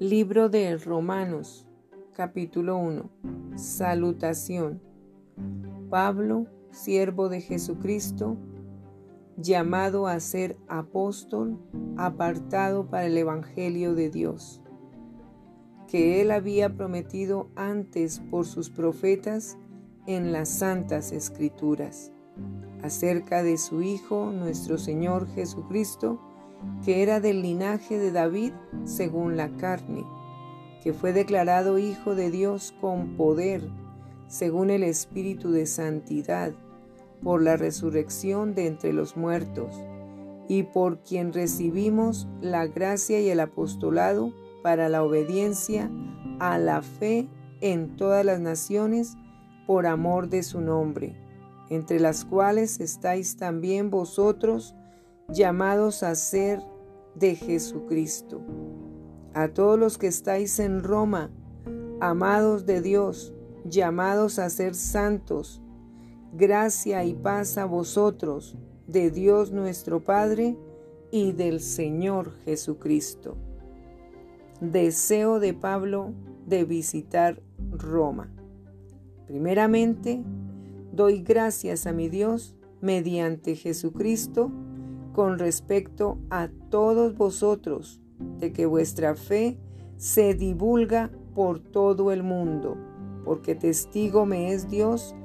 Libro de Romanos, capítulo 1. Salutación. Pablo, siervo de Jesucristo, llamado a ser apóstol, apartado para el Evangelio de Dios, que él había prometido antes por sus profetas en las santas escrituras, acerca de su Hijo, nuestro Señor Jesucristo, que era del linaje de David según la carne, que fue declarado Hijo de Dios con poder, según el Espíritu de Santidad, por la resurrección de entre los muertos, y por quien recibimos la gracia y el apostolado para la obediencia a la fe en todas las naciones por amor de su nombre, entre las cuales estáis también vosotros, llamados a ser de Jesucristo. A todos los que estáis en Roma, amados de Dios, llamados a ser santos, gracia y paz a vosotros, de Dios nuestro Padre y del Señor Jesucristo. Deseo de Pablo de visitar Roma. Primeramente, doy gracias a mi Dios mediante Jesucristo con respecto a todos vosotros, de que vuestra fe se divulga por todo el mundo, porque testigo me es Dios,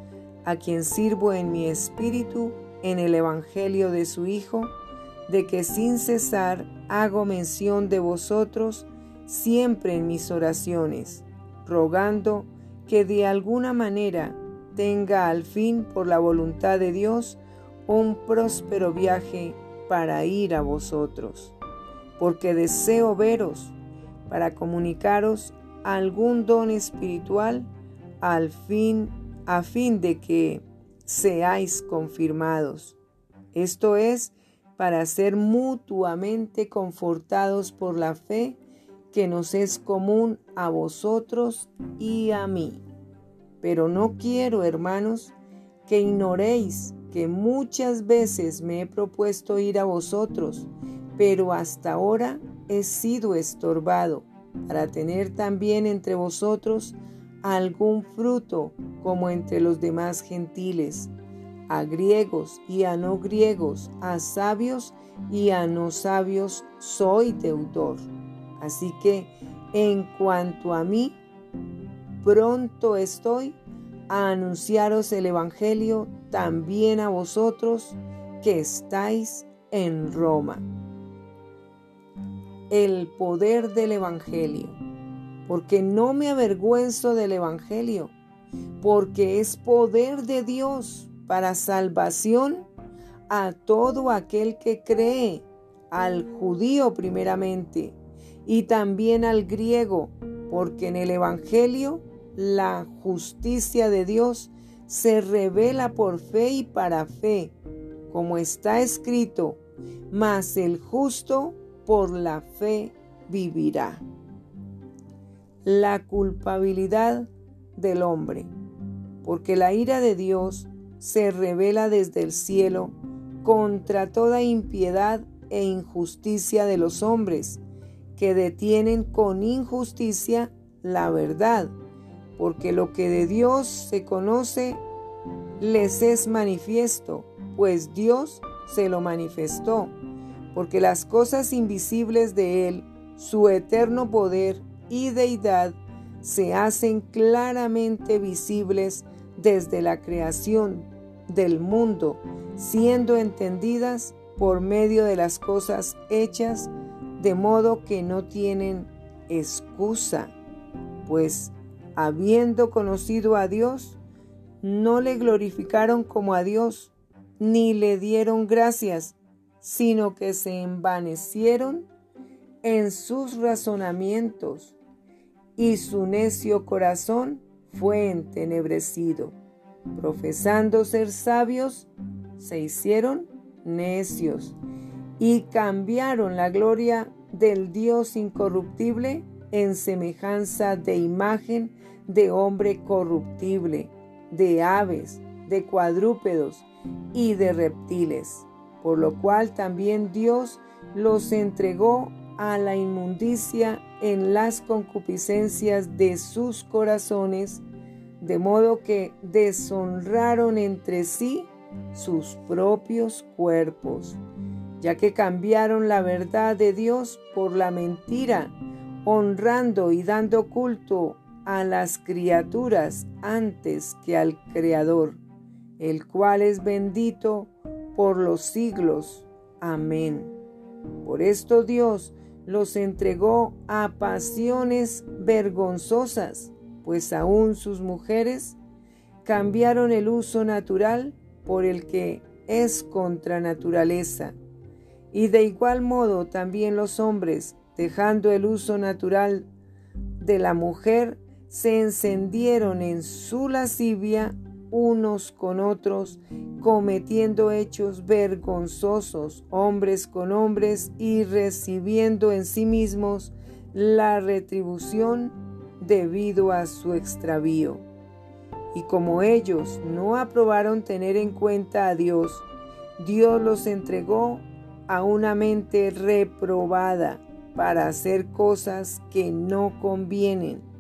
a quien sirvo en mi espíritu en el Evangelio de su Hijo, de que sin cesar hago mención de vosotros siempre en mis oraciones, rogando que de alguna manera tenga al fin por la voluntad de Dios un próspero viaje para ir a vosotros, porque deseo veros para comunicaros algún don espiritual al fin a fin de que seáis confirmados. Esto es para ser mutuamente confortados por la fe que nos es común a vosotros y a mí. Pero no quiero, hermanos, que ignoréis que muchas veces me he propuesto ir a vosotros, pero hasta ahora he sido estorbado para tener también entre vosotros algún fruto como entre los demás gentiles, a griegos y a no griegos, a sabios y a no sabios soy deudor. Así que en cuanto a mí, pronto estoy a anunciaros el Evangelio también a vosotros que estáis en Roma. El poder del Evangelio, porque no me avergüenzo del Evangelio, porque es poder de Dios para salvación a todo aquel que cree, al judío primeramente, y también al griego, porque en el Evangelio la justicia de Dios se revela por fe y para fe, como está escrito, mas el justo por la fe vivirá. La culpabilidad del hombre, porque la ira de Dios se revela desde el cielo contra toda impiedad e injusticia de los hombres, que detienen con injusticia la verdad porque lo que de Dios se conoce les es manifiesto, pues Dios se lo manifestó, porque las cosas invisibles de Él, su eterno poder y deidad, se hacen claramente visibles desde la creación del mundo, siendo entendidas por medio de las cosas hechas, de modo que no tienen excusa, pues habiendo conocido a Dios, no le glorificaron como a Dios, ni le dieron gracias, sino que se envanecieron en sus razonamientos, y su necio corazón fue entenebrecido. Profesando ser sabios, se hicieron necios, y cambiaron la gloria del Dios incorruptible en semejanza de imagen de hombre corruptible, de aves, de cuadrúpedos y de reptiles, por lo cual también Dios los entregó a la inmundicia en las concupiscencias de sus corazones, de modo que deshonraron entre sí sus propios cuerpos, ya que cambiaron la verdad de Dios por la mentira, honrando y dando culto a las criaturas antes que al Creador, el cual es bendito por los siglos. Amén. Por esto Dios los entregó a pasiones vergonzosas, pues aún sus mujeres cambiaron el uso natural por el que es contra naturaleza. Y de igual modo también los hombres, dejando el uso natural de la mujer, se encendieron en su lascivia unos con otros, cometiendo hechos vergonzosos, hombres con hombres, y recibiendo en sí mismos la retribución debido a su extravío. Y como ellos no aprobaron tener en cuenta a Dios, Dios los entregó a una mente reprobada para hacer cosas que no convienen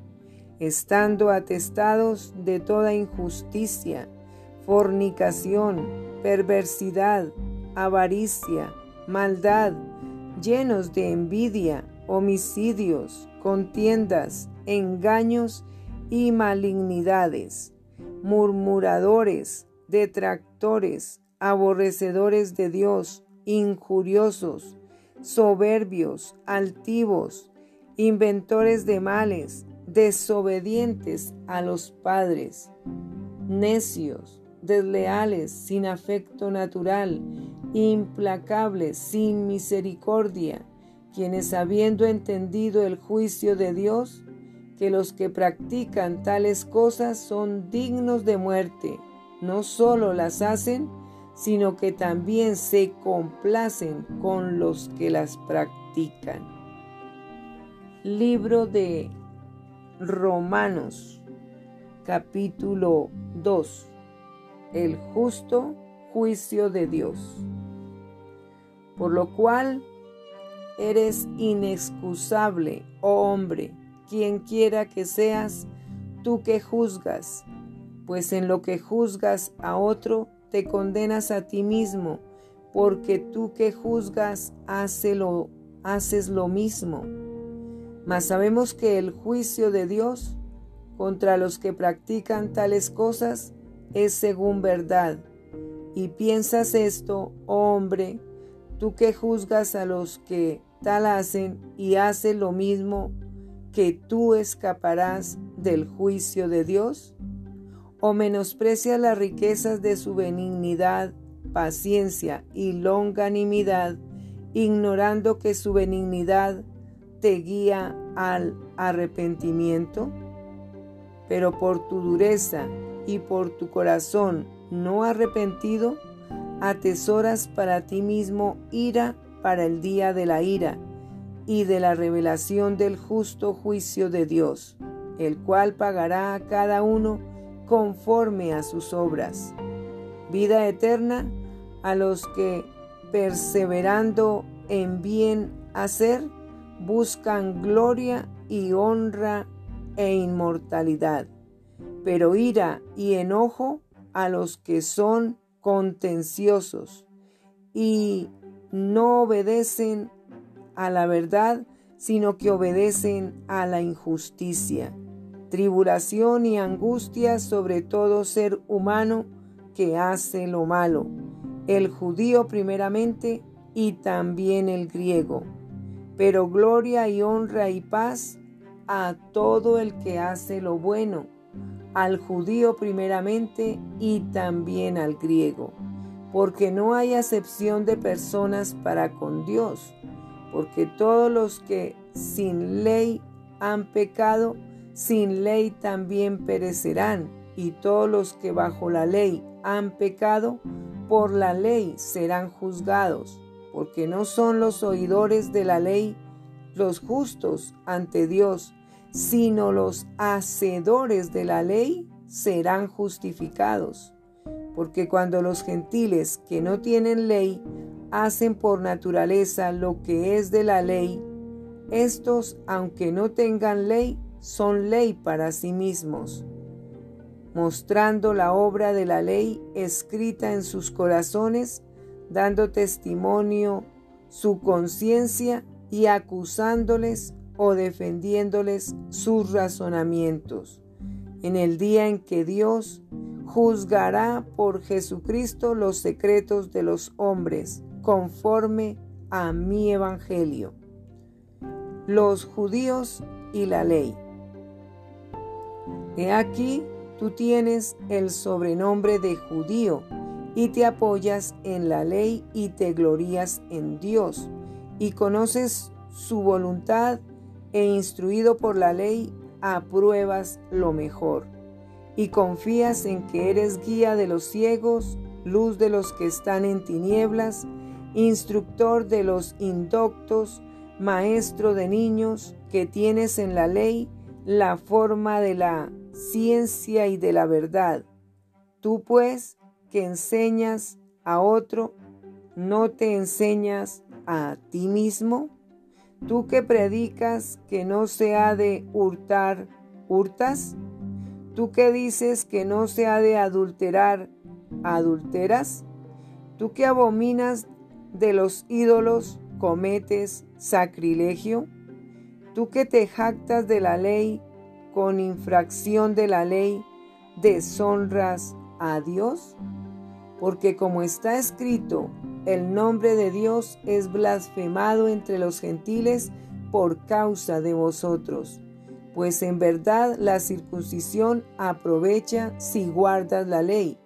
estando atestados de toda injusticia, fornicación, perversidad, avaricia, maldad, llenos de envidia, homicidios, contiendas, engaños y malignidades, murmuradores, detractores, aborrecedores de Dios, injuriosos, soberbios, altivos, inventores de males, desobedientes a los padres, necios, desleales, sin afecto natural, implacables, sin misericordia, quienes habiendo entendido el juicio de Dios, que los que practican tales cosas son dignos de muerte, no solo las hacen, sino que también se complacen con los que las practican. Libro de Romanos capítulo 2 El justo juicio de Dios. Por lo cual eres inexcusable, oh hombre, quien quiera que seas, tú que juzgas, pues en lo que juzgas a otro, te condenas a ti mismo, porque tú que juzgas haces lo mismo. Mas sabemos que el juicio de Dios contra los que practican tales cosas es según verdad. Y piensas esto, oh hombre, tú que juzgas a los que tal hacen y haces lo mismo, que tú escaparás del juicio de Dios? ¿O menosprecias las riquezas de su benignidad, paciencia y longanimidad, ignorando que su benignidad te guía al arrepentimiento? Pero por tu dureza y por tu corazón no arrepentido, atesoras para ti mismo ira para el día de la ira y de la revelación del justo juicio de Dios, el cual pagará a cada uno conforme a sus obras. Vida eterna a los que, perseverando en bien hacer, buscan gloria y honra e inmortalidad, pero ira y enojo a los que son contenciosos y no obedecen a la verdad, sino que obedecen a la injusticia. Tribulación y angustia sobre todo ser humano que hace lo malo, el judío primeramente y también el griego. Pero gloria y honra y paz a todo el que hace lo bueno, al judío primeramente y también al griego, porque no hay acepción de personas para con Dios, porque todos los que sin ley han pecado, sin ley también perecerán, y todos los que bajo la ley han pecado, por la ley serán juzgados porque no son los oidores de la ley los justos ante Dios, sino los hacedores de la ley serán justificados. Porque cuando los gentiles que no tienen ley hacen por naturaleza lo que es de la ley, Estos, aunque no tengan ley, son ley para sí mismos, mostrando la obra de la ley escrita en sus corazones, dando testimonio su conciencia y acusándoles o defendiéndoles sus razonamientos. En el día en que Dios juzgará por Jesucristo los secretos de los hombres, conforme a mi evangelio. Los judíos y la ley. He aquí, tú tienes el sobrenombre de judío y te apoyas en la ley y te glorías en Dios y conoces su voluntad e instruido por la ley apruebas lo mejor y confías en que eres guía de los ciegos, luz de los que están en tinieblas, instructor de los indoctos, maestro de niños, que tienes en la ley la forma de la ciencia y de la verdad. Tú pues, que enseñas a otro, ¿no te enseñas a ti mismo? Tú que predicas que no se ha de hurtar, ¿hurtas? Tú que dices que no se ha de adulterar, ¿adulteras? Tú que abominas de los ídolos, cometes sacrilegio. Tú que te jactas de la ley, con infracción de la ley, deshonras a Dios. Porque como está escrito, el nombre de Dios es blasfemado entre los gentiles por causa de vosotros pues en verdad la circuncisión aprovecha si guardas la ley.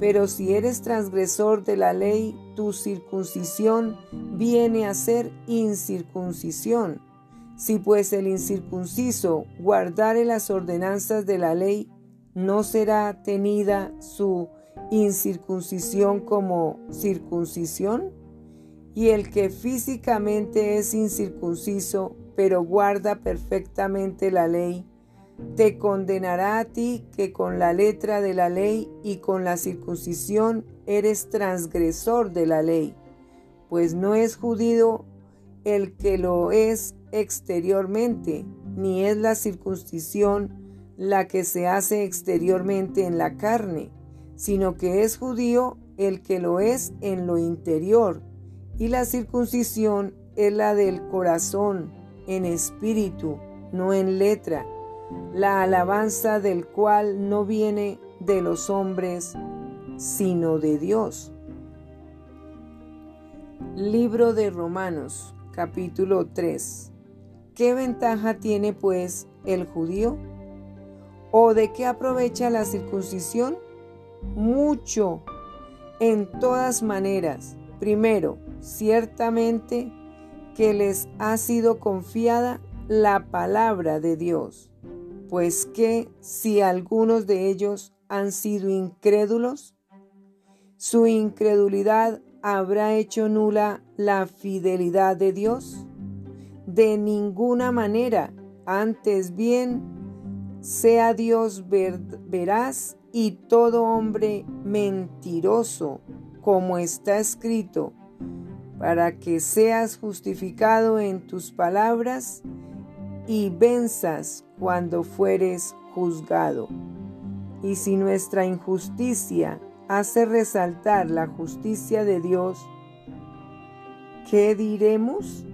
Pero si eres transgresor de la ley, tu circuncisión viene a ser incircuncisión. Si pues el incircunciso guardare las ordenanzas de la ley, ¿no será tenida su incircuncisión como circuncisión? Y el que físicamente es incircunciso pero guarda perfectamente la ley, te condenará a ti que con la letra de la ley y con la circuncisión eres transgresor de la ley, pues no es judío el que lo es exteriormente, ni es la circuncisión la que se hace exteriormente en la carne, sino que es judío el que lo es en lo interior, y la circuncisión es la del corazón, en espíritu, no en letra, la alabanza del cual no viene de los hombres, sino de Dios. Libro de Romanos, capítulo 3. ¿Qué ventaja tiene pues el judío? ¿O de qué aprovecha la circuncisión? Mucho, en todas maneras. Primero, ciertamente, que les ha sido confiada la palabra de Dios, pues que si algunos de ellos han sido incrédulos, su incredulidad habrá hecho nula la fidelidad de Dios. De ninguna manera, antes bien, sea Dios veraz y todo hombre mentiroso, como está escrito, para que seas justificado en tus palabras y venzas cuando fueres juzgado. Y si nuestra injusticia hace resaltar la justicia de Dios, ¿qué diremos?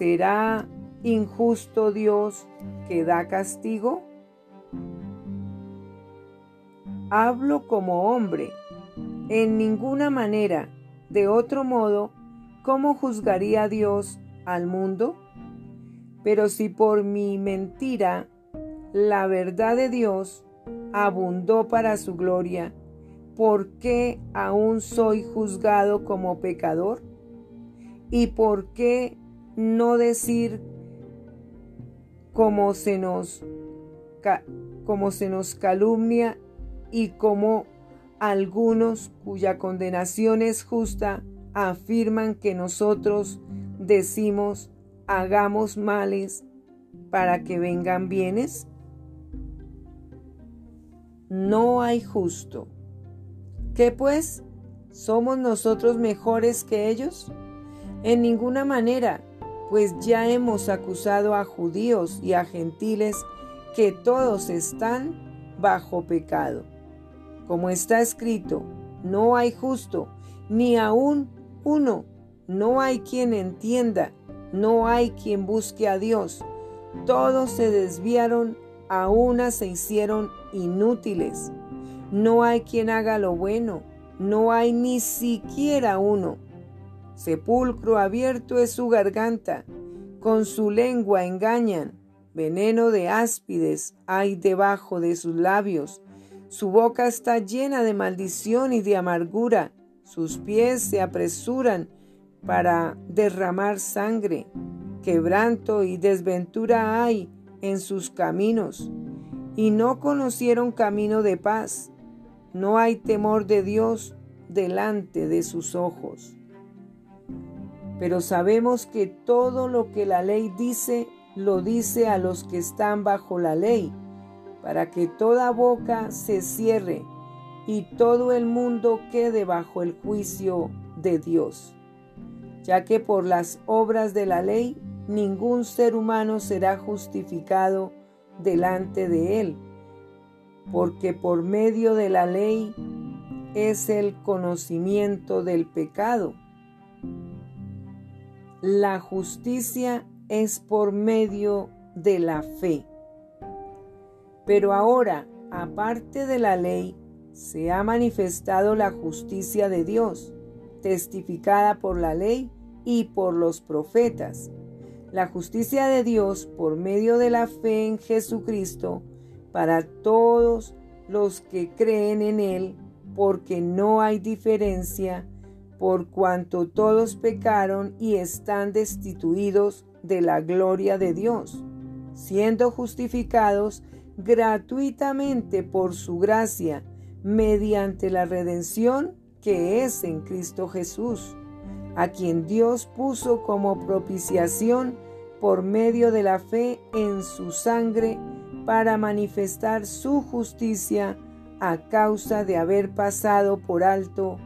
¿Será injusto Dios que da castigo? Hablo como hombre en ninguna manera. De otro modo, ¿cómo juzgaría Dios al mundo? Pero si por mi mentira la verdad de Dios abundó para su gloria, ¿por qué aún soy juzgado como pecador? ¿Y por qué no decir como se nos, se nos calumnia y como algunos cuya condenación es justa afirman que nosotros decimos hagamos males para que vengan bienes? No hay justo. ¿Qué pues? ¿Somos nosotros mejores que ellos? En ninguna manera, pues ya hemos acusado a judíos y a gentiles que todos están bajo pecado. Como está escrito, no hay justo, ni aún uno, no hay quien entienda, no hay quien busque a Dios. Todos se desviaron, a una se hicieron inútiles. No hay quien haga lo bueno, no hay ni siquiera uno. Sepulcro abierto es su garganta, con su lengua engañan, veneno de áspides hay debajo de sus labios. Su boca está llena de maldición y de amargura, sus pies se apresuran para derramar sangre. Quebranto y desventura hay en sus caminos, y no conocieron camino de paz. No hay temor de Dios delante de sus ojos. Pero sabemos que todo lo que la ley dice, lo dice a los que están bajo la ley, para que toda boca se cierre y todo el mundo quede bajo el juicio de Dios, ya que por las obras de la ley ningún ser humano será justificado delante de él, porque por medio de la ley es el conocimiento del pecado. La justicia es por medio de la fe. Pero ahora, aparte de la ley, se ha manifestado la justicia de Dios, testificada por la ley y por los profetas. La justicia de Dios por medio de la fe en Jesucristo para todos los que creen en Él, porque no hay diferencia, por cuanto todos pecaron y están destituidos de la gloria de Dios, siendo justificados gratuitamente por su gracia mediante la redención que es en Cristo Jesús, a quien Dios puso como propiciación por medio de la fe en su sangre para manifestar su justicia a causa de haber pasado por alto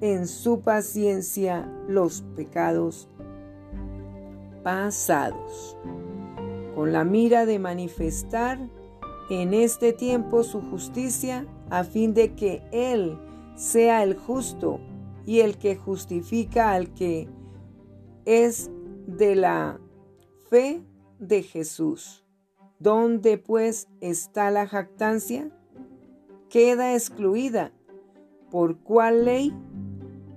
en su paciencia los pecados pasados, con la mira de manifestar en este tiempo su justicia a fin de que Él sea el justo y el que justifica al que es de la fe de Jesús. ¿Dónde pues está la jactancia? Queda excluida. ¿Por cuál ley?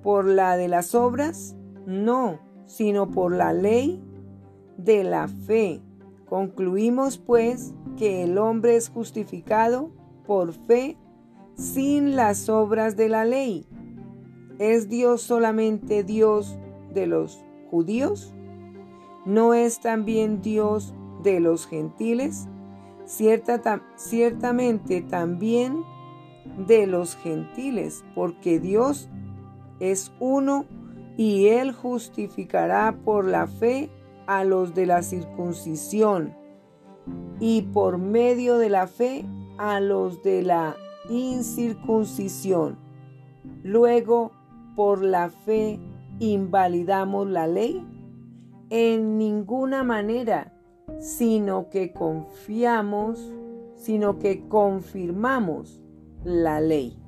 ¿Por la de las obras? No, sino por la ley de la fe. Concluimos pues que el hombre es justificado por fe sin las obras de la ley. ¿Es Dios solamente Dios de los judíos? ¿No es también Dios de los gentiles? ciertamente también de los gentiles, porque Dios es uno y Él justificará por la fe a los de la circuncisión y por medio de la fe a los de la incircuncisión. Luego, por la fe, invalidamos la ley? En ninguna manera, sino que confiamos, sino que confirmamos la ley.